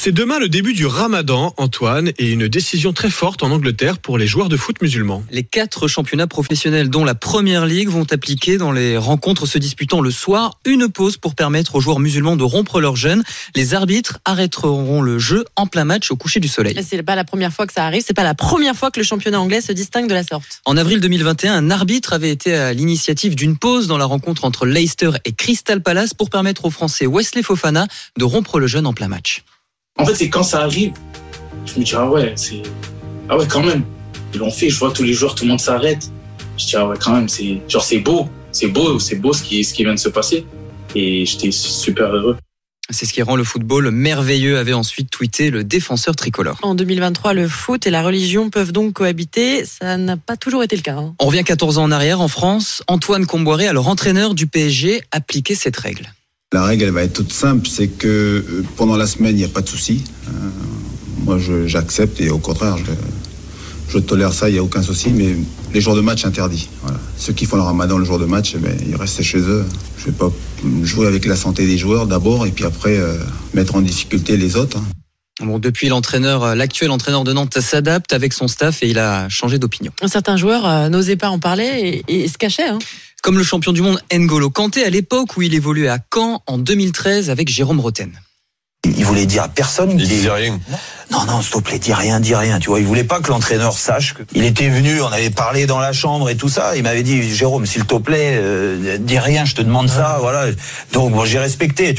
C'est demain le début du ramadan, Antoine, et une décision très forte en Angleterre pour les joueurs de foot musulmans. Les quatre championnats professionnels, dont la Première Ligue, vont appliquer dans les rencontres se disputant le soir une pause pour permettre aux joueurs musulmans de rompre leur jeûne. Les arbitres arrêteront le jeu en plein match au coucher du soleil. C'est pas la première fois que ça arrive, c'est pas la première fois que le championnat anglais se distingue de la sorte. En avril 2021, un arbitre avait été à l'initiative d'une pause dans la rencontre entre Leicester et Crystal Palace pour permettre aux Français Wesley Fofana de rompre le jeûne en plein match. En fait, c'est quand ça arrive, je me dis, ah ouais, c'est. Ah ouais, quand même. Ils l'ont fait, je vois tous les jours, tout le monde s'arrête. Je dis, ah ouais, quand même, c'est. Genre, c'est beau. C'est beau, c'est beau ce qui, ce qui vient de se passer. Et j'étais super heureux. C'est ce qui rend le football merveilleux, avait ensuite tweeté le défenseur tricolore. En 2023, le foot et la religion peuvent donc cohabiter. Ça n'a pas toujours été le cas. hein. On revient 14 ans en arrière, en France, Antoine Comboiré, alors entraîneur du PSG, appliquait cette règle. La règle, elle va être toute simple, c'est que euh, pendant la semaine, il n'y a pas de souci. Euh, moi, je- j'accepte et au contraire, je, je tolère ça, il n'y a aucun souci, mais les jours de match interdits. Voilà. Ceux qui font le ramadan le jour de match, eh ben, ils restent chez eux. Je ne vais pas jouer avec la santé des joueurs d'abord et puis après euh, mettre en difficulté les autres. hein. Bon, depuis l'entraîneur, euh, l'actuel entraîneur de Nantes s'adapte avec son staff et il a changé d'opinion. Certains joueurs euh, n'osaient pas en parler et, et se cachaient. hein. Comme le champion du monde N'Golo Kanté à l'époque où il évoluait à Caen en 2013 avec Jérôme Roten. Il voulait dire à personne. Il qu'il- disait rien. Non, non, s'il te plaît, dis rien, dis rien. Tu vois, il voulait pas que l'entraîneur sache. Que... Il était venu, on avait parlé dans la chambre et tout ça. Il m'avait dit, Jérôme, s'il te plaît, euh, dis rien, je te demande ça, voilà. Donc, bon, j'ai respecté.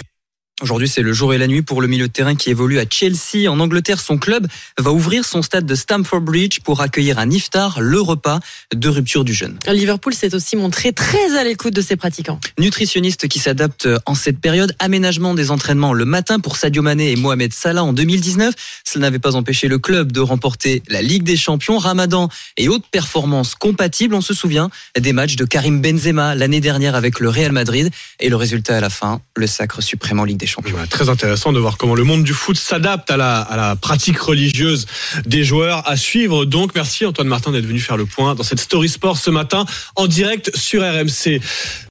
Aujourd'hui, c'est le jour et la nuit pour le milieu de terrain qui évolue à Chelsea. En Angleterre, son club va ouvrir son stade de Stamford Bridge pour accueillir un iftar, le repas de rupture du jeûne. Liverpool s'est aussi montré très à l'écoute de ses pratiquants. Nutritionniste qui s'adapte en cette période, aménagement des entraînements le matin pour Sadio Mané et Mohamed Salah en 2019. Cela n'avait pas empêché le club de remporter la Ligue des Champions, Ramadan et haute performance compatibles. On se souvient des matchs de Karim Benzema l'année dernière avec le Real Madrid et le résultat à la fin, le sacre suprême en Ligue des Champions. Très intéressant de voir comment le monde du foot s'adapte à la, à la pratique religieuse des joueurs. À suivre donc. Merci Antoine Martin d'être venu faire le point dans cette Story Sport ce matin en direct sur RMC.